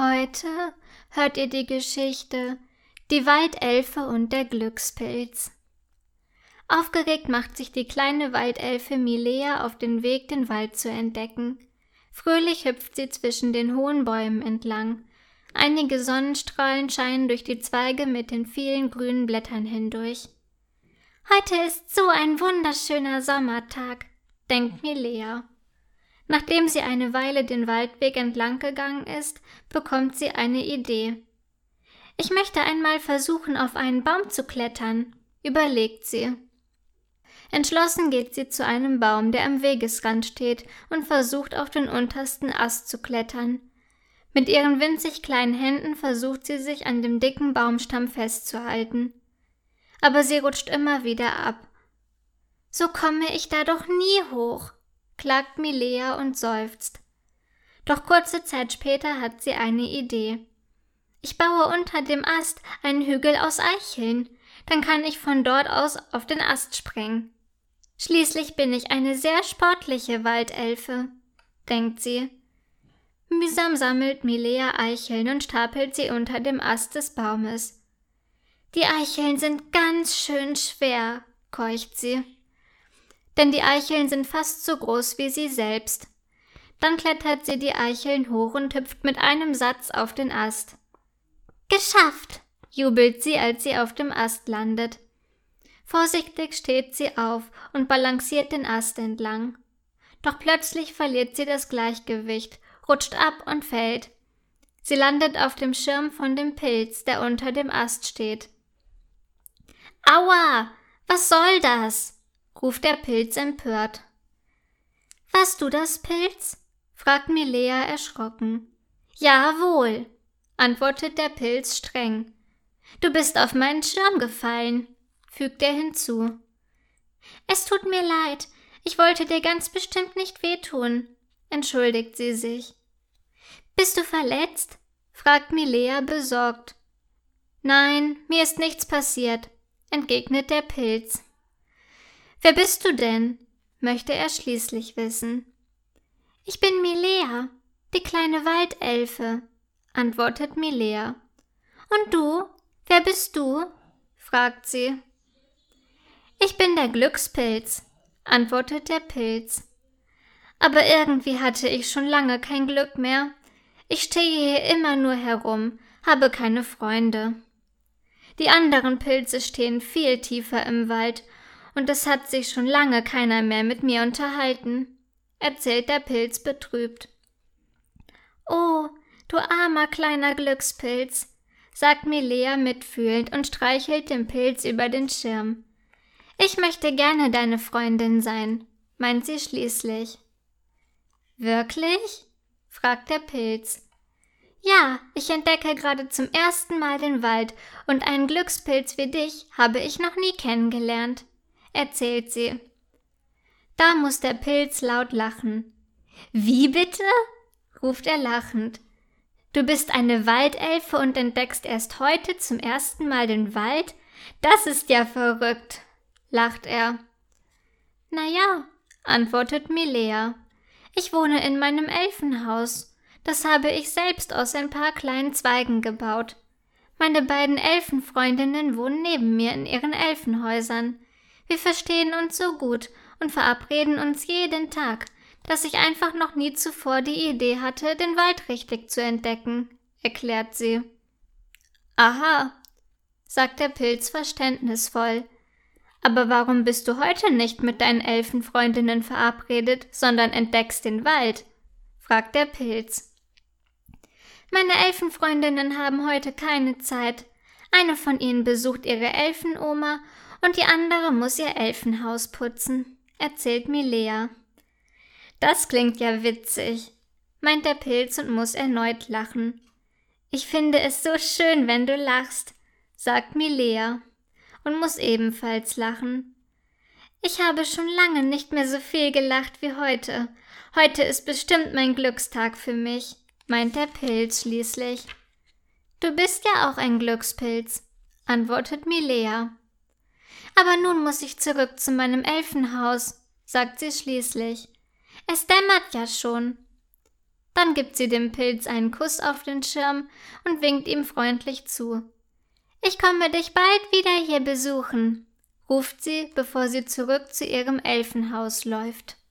Heute hört ihr die Geschichte Die Waldelfe und der Glückspilz. Aufgeregt macht sich die kleine Waldelfe Milea auf den Weg, den Wald zu entdecken. Fröhlich hüpft sie zwischen den hohen Bäumen entlang. Einige Sonnenstrahlen scheinen durch die Zweige mit den vielen grünen Blättern hindurch. Heute ist so ein wunderschöner Sommertag, denkt Milea. Nachdem sie eine Weile den Waldweg entlang gegangen ist, bekommt sie eine Idee. Ich möchte einmal versuchen, auf einen Baum zu klettern, überlegt sie. Entschlossen geht sie zu einem Baum, der am Wegesrand steht, und versucht auf den untersten Ast zu klettern. Mit ihren winzig kleinen Händen versucht sie sich an dem dicken Baumstamm festzuhalten. Aber sie rutscht immer wieder ab. So komme ich da doch nie hoch, klagt Milea und seufzt. Doch kurze Zeit später hat sie eine Idee. Ich baue unter dem Ast einen Hügel aus Eicheln, dann kann ich von dort aus auf den Ast springen. Schließlich bin ich eine sehr sportliche Waldelfe, denkt sie. Mühsam sammelt Milea Eicheln und stapelt sie unter dem Ast des Baumes. Die Eicheln sind ganz schön schwer, keucht sie denn die Eicheln sind fast so groß wie sie selbst. Dann klettert sie die Eicheln hoch und hüpft mit einem Satz auf den Ast. Geschafft! jubelt sie, als sie auf dem Ast landet. Vorsichtig steht sie auf und balanciert den Ast entlang. Doch plötzlich verliert sie das Gleichgewicht, rutscht ab und fällt. Sie landet auf dem Schirm von dem Pilz, der unter dem Ast steht. Aua! Was soll das? Ruft der Pilz empört. Warst du das, Pilz? fragt Milea erschrocken. Jawohl, antwortet der Pilz streng. Du bist auf meinen Schirm gefallen, fügt er hinzu. Es tut mir leid, ich wollte dir ganz bestimmt nicht wehtun, entschuldigt sie sich. Bist du verletzt? fragt Milea besorgt. Nein, mir ist nichts passiert, entgegnet der Pilz. Wer bist du denn? möchte er schließlich wissen. Ich bin Milea, die kleine Waldelfe, antwortet Milea. Und du? Wer bist du? fragt sie. Ich bin der Glückspilz, antwortet der Pilz. Aber irgendwie hatte ich schon lange kein Glück mehr. Ich stehe hier immer nur herum, habe keine Freunde. Die anderen Pilze stehen viel tiefer im Wald und es hat sich schon lange keiner mehr mit mir unterhalten, erzählt der Pilz betrübt. Oh, du armer kleiner Glückspilz, sagt Milea mitfühlend und streichelt den Pilz über den Schirm. Ich möchte gerne deine Freundin sein, meint sie schließlich. Wirklich? fragt der Pilz. Ja, ich entdecke gerade zum ersten Mal den Wald, und einen Glückspilz wie dich habe ich noch nie kennengelernt erzählt sie. Da muss der Pilz laut lachen. Wie bitte? ruft er lachend. Du bist eine Waldelfe und entdeckst erst heute zum ersten Mal den Wald? Das ist ja verrückt, lacht er. Na ja, antwortet Milea. Ich wohne in meinem Elfenhaus. Das habe ich selbst aus ein paar kleinen Zweigen gebaut. Meine beiden Elfenfreundinnen wohnen neben mir in ihren Elfenhäusern. Wir verstehen uns so gut und verabreden uns jeden Tag, dass ich einfach noch nie zuvor die Idee hatte, den Wald richtig zu entdecken, erklärt sie. Aha, sagt der Pilz verständnisvoll. Aber warum bist du heute nicht mit deinen Elfenfreundinnen verabredet, sondern entdeckst den Wald? fragt der Pilz. Meine Elfenfreundinnen haben heute keine Zeit. Eine von ihnen besucht ihre Elfenoma und die andere muss ihr Elfenhaus putzen, erzählt Milea. Das klingt ja witzig, meint der Pilz und muss erneut lachen. Ich finde es so schön, wenn du lachst, sagt Milea und muss ebenfalls lachen. Ich habe schon lange nicht mehr so viel gelacht wie heute. Heute ist bestimmt mein Glückstag für mich, meint der Pilz schließlich. Du bist ja auch ein Glückspilz, antwortet Milea. Aber nun muss ich zurück zu meinem Elfenhaus, sagt sie schließlich. Es dämmert ja schon. Dann gibt sie dem Pilz einen Kuss auf den Schirm und winkt ihm freundlich zu. Ich komme dich bald wieder hier besuchen, ruft sie, bevor sie zurück zu ihrem Elfenhaus läuft.